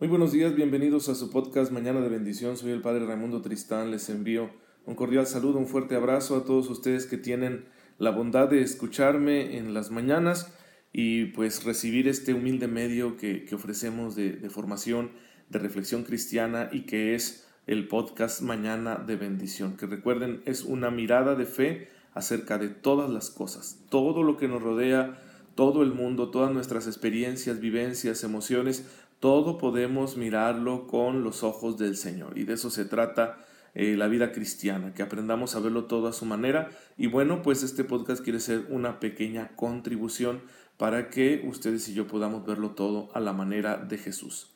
Muy buenos días, bienvenidos a su podcast Mañana de Bendición. Soy el Padre Raimundo Tristán. Les envío un cordial saludo, un fuerte abrazo a todos ustedes que tienen la bondad de escucharme en las mañanas y pues recibir este humilde medio que, ofrecemos de, de formación, de reflexión cristiana y que es el podcast Mañana de Bendición. Que recuerden, es una mirada de fe acerca de todas las cosas, todo lo que nos rodea, todo el mundo, todas nuestras experiencias, vivencias, emociones, todo podemos mirarlo con los ojos del Señor. Y de eso se trata eh, la vida cristiana, que aprendamos a verlo todo a su manera. Y bueno, pues este podcast quiere ser una pequeña contribución para que ustedes y yo podamos verlo todo a la manera de Jesús.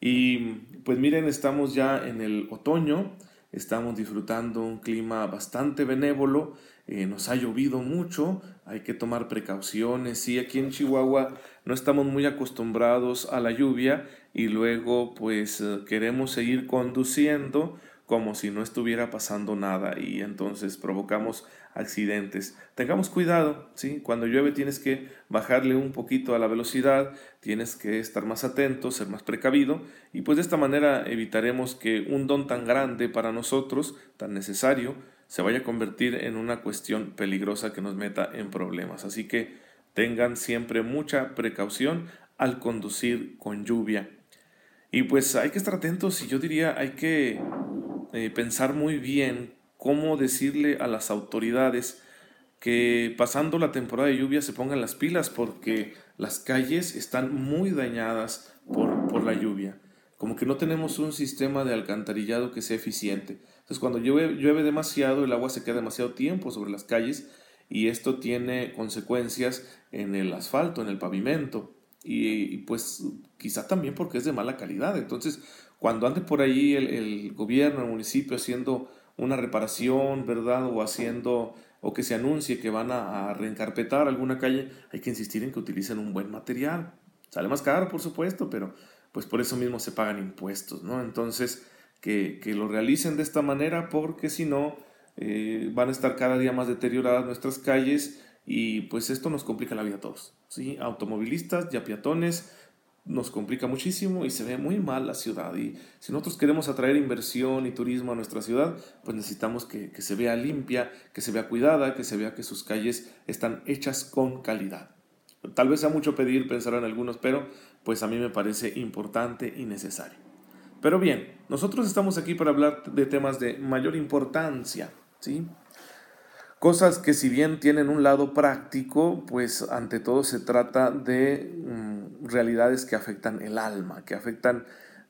Y pues miren, estamos ya en el otoño, estamos disfrutando un clima bastante benévolo, eh, nos ha llovido mucho, hay que tomar precauciones. Sí, aquí en Chihuahua no estamos muy acostumbrados a la lluvia y luego pues eh, queremos seguir conduciendo como si no estuviera pasando nada y entonces provocamos accidentes. Tengamos cuidado, ¿sí? Cuando llueve tienes que bajarle un poquito a la velocidad, tienes que estar más atento, ser más precavido y pues de esta manera evitaremos que un don tan grande para nosotros, tan necesario, se vaya a convertir en una cuestión peligrosa que nos meta en problemas. Así que tengan siempre mucha precaución al conducir con lluvia. Y pues hay que estar atentos y yo diría hay que eh, pensar muy bien cómo decirle a las autoridades que pasando la temporada de lluvia se pongan las pilas porque las calles están muy dañadas por, por la lluvia. Como que no tenemos un sistema de alcantarillado que sea eficiente. Entonces cuando llueve, demasiado, el agua se queda demasiado tiempo sobre las calles y esto tiene consecuencias en el asfalto, en el pavimento y, pues quizá también porque es de mala calidad. Entonces cuando ande por el, el gobierno, el municipio haciendo una reparación, ¿verdad? O haciendo o que se anuncie que van a, a, reencarpetar alguna calle, hay que insistir en que utilicen un buen material. Sale más caro, por supuesto, pero pues por eso mismo se pagan impuestos, ¿no? Entonces, que, lo realicen de esta manera porque si no eh, van a estar cada día más deterioradas nuestras calles y pues esto nos complica la vida a todos, ¿sí? Automovilistas y a peatones nos complica muchísimo y se ve muy mal la ciudad y si nosotros queremos atraer inversión y turismo a nuestra ciudad pues necesitamos que, que se vea limpia, que se vea cuidada, que se vea que sus calles están hechas con calidad. Tal vez sea mucho pedir, pensar en algunos, pero pues a mí me parece importante y necesario. Pero bien, nosotros estamos aquí para hablar de temas de mayor importancia, ¿sí? Cosas que si bien tienen un lado práctico, pues ante todo se trata de mm, realidades que afectan el alma, que afectan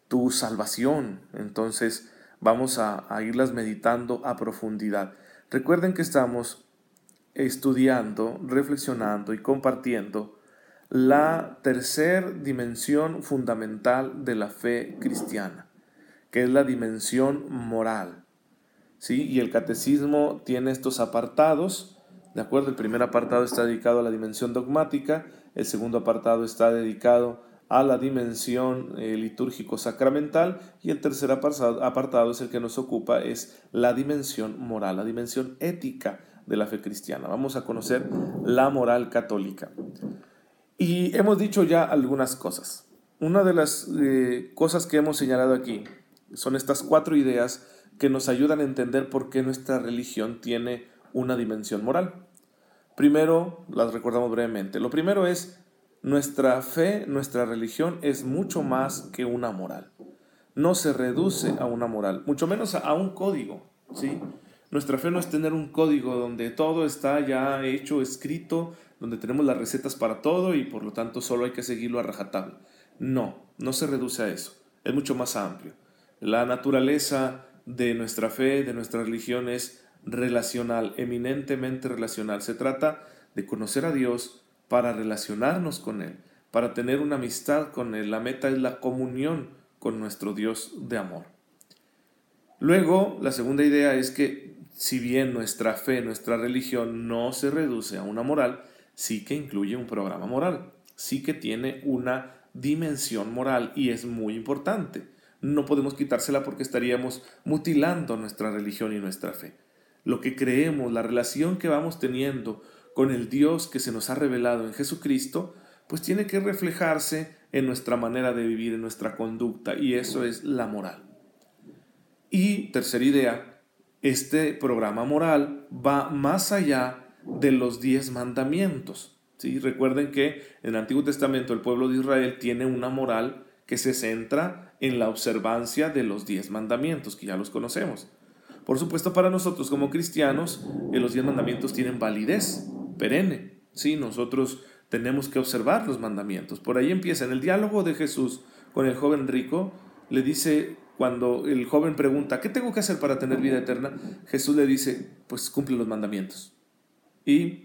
tu salvación. Entonces vamos a, a irlas meditando a profundidad. Recuerden que estamos estudiando, reflexionando y compartiendo la tercer dimensión fundamental de la fe cristiana, que es la dimensión moral. ¿Sí? Y el catecismo tiene estos apartados, ¿de acuerdo? El primer apartado está dedicado a la dimensión dogmática, el segundo apartado está dedicado a la dimensión eh, litúrgico-sacramental y el tercer apartado es el que nos ocupa, es la dimensión moral, la dimensión ética de la fe cristiana. Vamos a conocer la moral católica. Y hemos dicho ya algunas cosas. Una de las eh, cosas que hemos señalado aquí son estas cuatro ideas que nos ayudan a entender por qué nuestra religión tiene una dimensión moral. Primero, las recordamos brevemente. Lo primero es, nuestra fe, nuestra religión es mucho más que una moral. No se reduce a una moral, mucho menos a un código, ¿sí? Nuestra fe no es tener un código donde todo está ya hecho, escrito, donde tenemos las recetas para todo y por lo tanto solo hay que seguirlo a rajatabla. No, no se reduce a eso, es mucho más amplio. La naturaleza de nuestra fe, de nuestra religión es relacional, eminentemente relacional. Se trata de conocer a Dios para relacionarnos con Él, para tener una amistad con Él. La meta es la comunión con nuestro Dios de amor. Luego, la segunda idea es que si bien nuestra fe, nuestra religión no se reduce a una moral, sí que incluye un programa moral, sí que tiene una dimensión moral y es muy importante. No podemos quitársela porque estaríamos mutilando nuestra religión y nuestra fe. Lo que creemos, la relación que vamos teniendo con el Dios que se nos ha revelado en Jesucristo, pues tiene que reflejarse en nuestra manera de vivir, en nuestra conducta, y eso es la moral. Y tercera idea, este programa moral va más allá de los diez mandamientos. ¿sí? Recuerden que en el Antiguo Testamento el pueblo de Israel tiene una moral que se centra en la observancia de los diez mandamientos, que ya los conocemos. Por supuesto, para nosotros como cristianos, eh, los diez mandamientos tienen validez perenne. ¿sí? Nosotros tenemos que observar los mandamientos. Por ahí empieza en el diálogo de Jesús con el joven rico, le dice, cuando el joven pregunta, ¿qué tengo que hacer para tener vida eterna? Jesús le dice, pues cumple los mandamientos. Y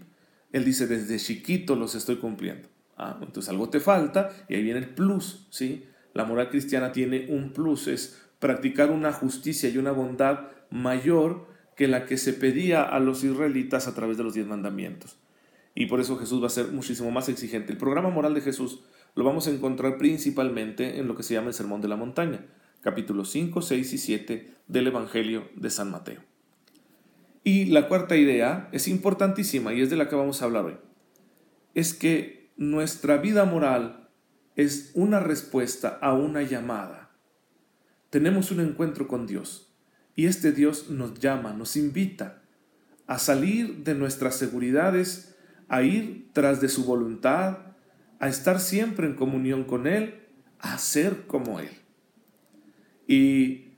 él dice, desde chiquito los estoy cumpliendo. Ah, entonces algo te falta y ahí viene el plus, ¿sí? La moral cristiana tiene un plus, es practicar una justicia y una bondad mayor que la que se pedía a los israelitas a través de los diez mandamientos. Y por eso Jesús va a ser muchísimo más exigente. El programa moral de Jesús lo vamos a encontrar principalmente en lo que se llama el Sermón de la Montaña, capítulos 5, 6 y 7 del Evangelio de San Mateo. Y la cuarta idea es importantísima y es de la que vamos a hablar hoy. Es que nuestra vida moral es una respuesta a una llamada. Tenemos un encuentro con Dios y este Dios nos llama, nos invita a salir de nuestras seguridades, a ir tras de su voluntad, a estar siempre en comunión con Él, a ser como Él. Y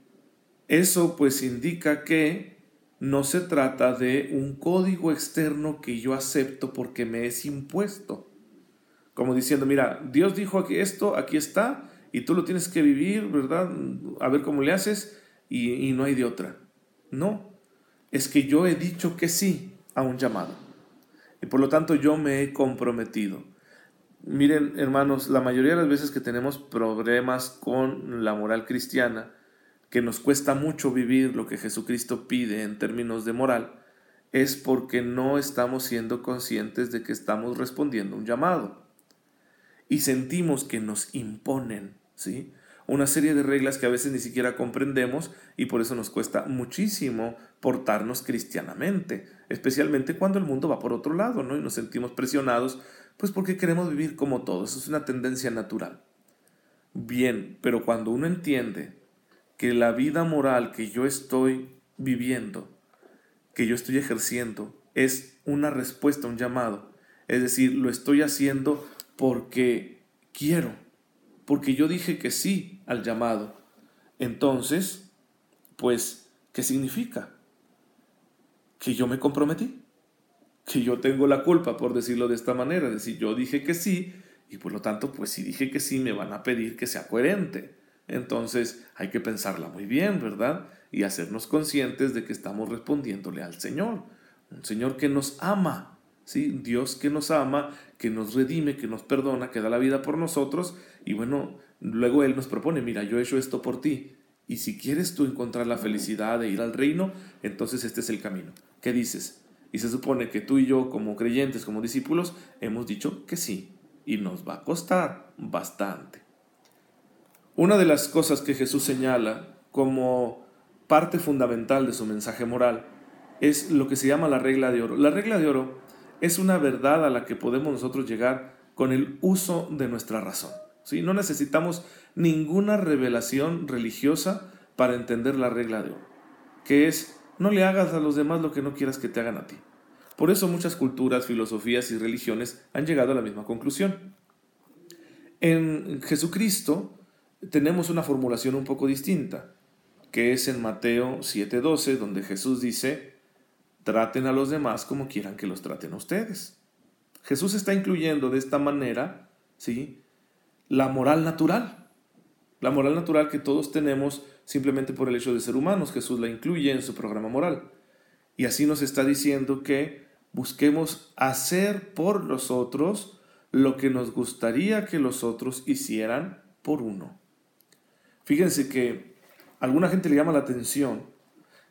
eso pues indica que no se trata de un código externo que yo acepto porque me es impuesto. Como diciendo, mira, Dios dijo aquí esto, aquí está, y tú lo tienes que vivir, ¿verdad? A ver cómo le haces, y, y no hay de otra. No, es que yo he dicho que sí a un llamado. Y por lo tanto yo me he comprometido. Miren, hermanos, la mayoría de las veces que tenemos problemas con la moral cristiana, que nos cuesta mucho vivir lo que Jesucristo pide en términos de moral, es porque no estamos siendo conscientes de que estamos respondiendo un llamado. Y sentimos que nos imponen, ¿sí? Una serie de reglas que a veces ni siquiera comprendemos y por eso nos cuesta muchísimo portarnos cristianamente, especialmente cuando el mundo va por otro lado, ¿no? Y nos sentimos presionados, pues porque queremos vivir como todos, es una tendencia natural. Bien, pero cuando uno entiende que la vida moral que yo estoy viviendo, que yo estoy ejerciendo, es una respuesta, un llamado. Es decir, lo estoy haciendo porque quiero, porque yo dije que sí al llamado. Entonces, pues, ¿qué significa? Que yo me comprometí, que yo tengo la culpa, por decirlo de esta manera, es decir, yo dije que sí y por lo tanto, pues si dije que sí, me van a pedir que sea coherente. Entonces hay que pensarla muy bien, ¿verdad? Y hacernos conscientes de que estamos respondiéndole al Señor. Un Señor que nos ama, ¿sí? Dios que nos ama, que nos redime, que nos perdona, que da la vida por nosotros. Y bueno, luego Él nos propone, mira, yo he hecho esto por ti. Y si quieres tú encontrar la felicidad de ir al reino, entonces este es el camino. ¿Qué dices? Y se supone que tú y yo, como creyentes, como discípulos, hemos dicho que sí. Y nos va a costar bastante. Una de las cosas que Jesús señala como parte fundamental de su mensaje moral es lo que se llama la regla de oro. La regla de oro es una verdad a la que podemos nosotros llegar con el uso de nuestra razón. ¿sí? No necesitamos ninguna revelación religiosa para entender la regla de oro, que es no le hagas a los demás lo que no quieras que te hagan a ti. Por eso muchas culturas, filosofías y religiones han llegado a la misma conclusión. En Jesucristo, tenemos una formulación un poco distinta, que es en Mateo 7:12, donde Jesús dice, traten a los demás como quieran que los traten a ustedes. Jesús está incluyendo de esta manera, ¿sí? La moral natural. La moral natural que todos tenemos simplemente por el hecho de ser humanos. Jesús la incluye en su programa moral. Y así nos está diciendo que busquemos hacer por los otros lo que nos gustaría que los otros hicieran por uno. Fíjense que alguna gente le llama la atención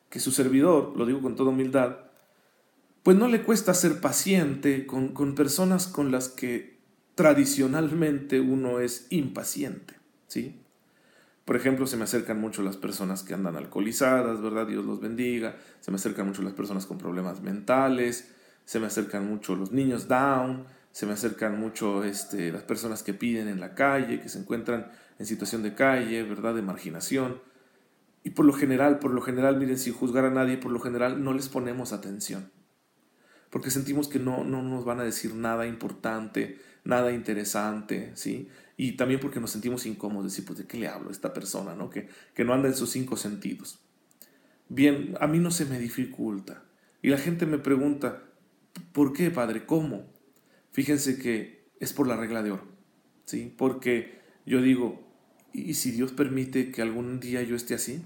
que su servidor, lo digo con toda humildad, pues no le cuesta ser paciente con, con personas con las que tradicionalmente uno es impaciente, ¿sí? Por ejemplo, se me acercan mucho las personas que andan alcoholizadas, ¿verdad? Dios los bendiga. Se me acercan mucho las personas con problemas mentales. Se me acercan mucho los niños down. Se me acercan mucho este, las personas que piden en la calle, que se encuentran en situación de calle, ¿verdad? De marginación. Y por lo general, por lo general, miren, sin juzgar a nadie, por lo general no les ponemos atención. Porque sentimos que no, no nos van a decir nada importante, nada interesante, ¿sí? Y también porque nos sentimos incómodos, decir, pues de qué le hablo a esta persona, ¿no? Que, que no anda en sus cinco sentidos. Bien, a mí no se me dificulta. Y la gente me pregunta, ¿por qué, padre? ¿Cómo? Fíjense que es por la regla de oro, ¿sí? Porque yo digo, ¿y si Dios permite que algún día yo esté así?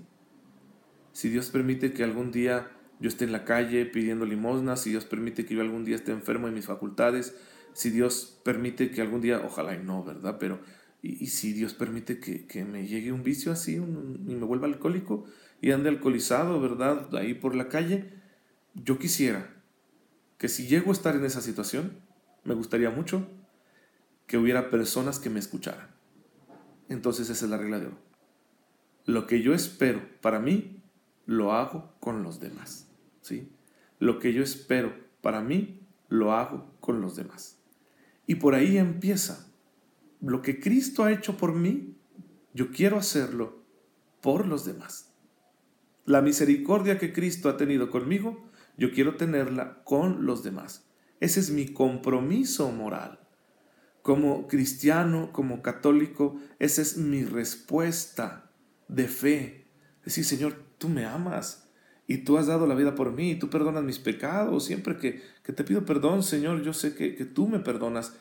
Si Dios permite que algún día yo esté en la calle pidiendo limosnas, si Dios permite que yo algún día esté enfermo en mis facultades, si Dios permite que algún día, ojalá y no, ¿verdad? Pero, ¿y, si Dios permite que, me llegue un vicio así y me vuelva alcohólico y ande alcoholizado, ¿verdad? Ahí por la calle, yo quisiera que si llego a estar en esa situación, me gustaría mucho que hubiera personas que me escucharan. Entonces esa es la regla de oro. Lo que yo espero para mí, lo hago con los demás. ¿sí? Lo que yo espero para mí, lo hago con los demás. Y por ahí empieza. Lo que Cristo ha hecho por mí, yo quiero hacerlo por los demás. La misericordia que Cristo ha tenido conmigo, yo quiero tenerla con los demás. Ese es mi compromiso moral. Como cristiano, como católico, esa es mi respuesta de fe. Decir, Señor, tú me amas y tú has dado la vida por mí y tú perdonas mis pecados. Siempre que, te pido perdón, Señor, yo sé que, tú me perdonas.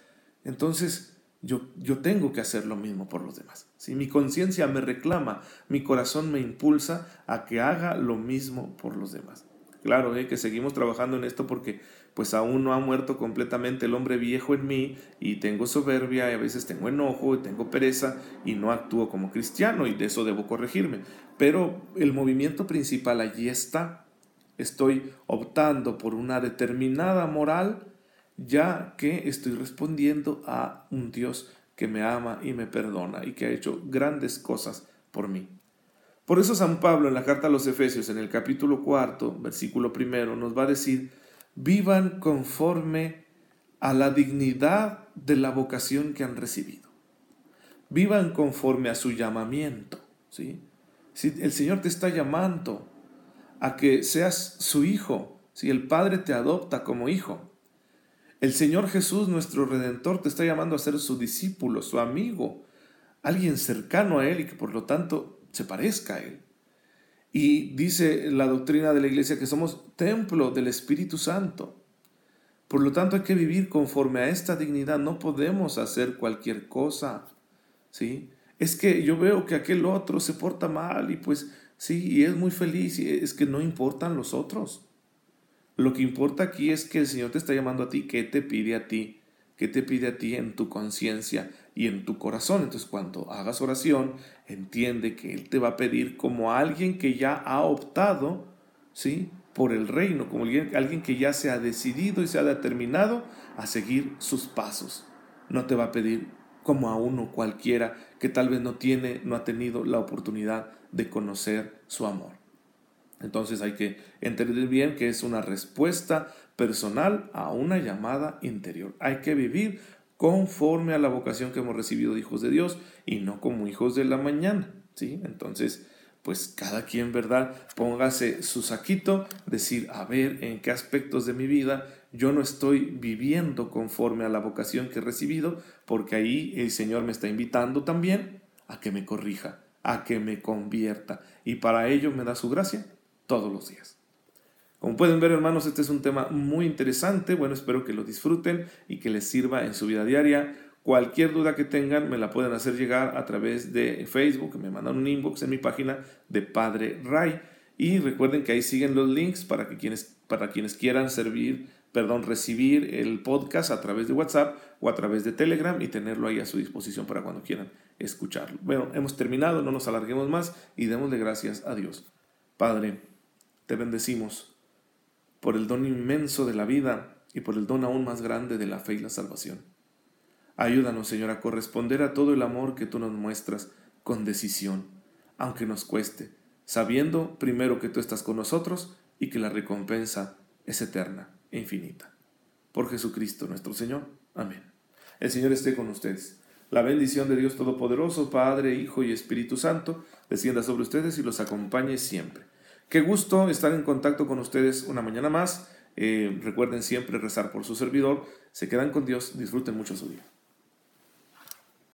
Entonces, yo, yo, tengo que hacer lo mismo por los demás. Si mi conciencia me reclama, mi corazón me impulsa a que haga lo mismo por los demás. Claro, eh, que seguimos trabajando en esto porque pues aún no ha muerto completamente el hombre viejo en mí y tengo soberbia y a veces tengo enojo y tengo pereza y no actúo como cristiano y de eso debo corregirme. Pero el movimiento principal allí está. Estoy optando por una determinada moral ya que estoy respondiendo a un Dios que me ama y me perdona y que ha hecho grandes cosas por mí. Por eso San Pablo en la carta a los Efesios, en el capítulo cuarto, versículo primero, nos va a decir, vivan conforme a la dignidad de la vocación que han recibido. Vivan conforme a su llamamiento. ¿sí? Si el Señor te está llamando a que seas su hijo, si el Padre te adopta como hijo, el Señor Jesús, nuestro Redentor, te está llamando a ser su discípulo, su amigo, alguien cercano a Él y que por lo tanto se parezca a Él. Y dice la doctrina de la iglesia que somos templo del Espíritu Santo. Por lo tanto hay que vivir conforme a esta dignidad. No podemos hacer cualquier cosa. ¿sí? Es que yo veo que aquel otro se porta mal y pues sí, y es muy feliz. Y es que no importan los otros. Lo que importa aquí es que el Señor te está llamando a ti. ¿Qué te pide a ti? ¿Qué te pide a ti en tu conciencia y en tu corazón? Entonces cuando hagas oración, entiende que Él te va a pedir como alguien que ya ha optado, ¿sí? Por el reino, como alguien, que ya se ha decidido y se ha determinado a seguir sus pasos. No te va a pedir como a uno cualquiera que tal vez no tiene, no ha tenido la oportunidad de conocer su amor. Entonces hay que entender bien que es una respuesta personal a una llamada interior. Hay que vivir conforme a la vocación que hemos recibido de hijos de Dios y no como hijos de la mañana, ¿sí? Entonces, pues cada quien, ¿verdad? Póngase su saquito, decir, a ver, en qué aspectos de mi vida yo no estoy viviendo conforme a la vocación que he recibido, porque ahí el Señor me está invitando también a que me corrija, a que me convierta, y para ello me da su gracia todos los días. Como pueden ver, hermanos, este es un tema muy interesante. Bueno, espero que lo disfruten y que les sirva en su vida diaria. Cualquier duda que tengan me la pueden hacer llegar a través de Facebook, me mandan un inbox en mi página de Padre Ray. Y recuerden que ahí siguen los links para, que quienes, para quienes quieran servir, perdón, recibir el podcast a través de WhatsApp o a través de Telegram y tenerlo ahí a su disposición para cuando quieran escucharlo. Bueno, hemos terminado, no nos alarguemos más y démosle gracias a Dios. Padre, te bendecimos por el don inmenso de la vida y por el don aún más grande de la fe y la salvación. Ayúdanos, Señor, a corresponder a todo el amor que tú nos muestras con decisión, aunque nos cueste, sabiendo primero que tú estás con nosotros y que la recompensa es eterna e infinita. Por Jesucristo nuestro Señor. Amén. El Señor esté con ustedes. La bendición de Dios Todopoderoso, Padre, Hijo y Espíritu Santo, descienda sobre ustedes y los acompañe siempre. Qué gusto estar en contacto con ustedes una mañana más. Eh, recuerden siempre rezar por su servidor. Se quedan con Dios. Disfruten mucho su día.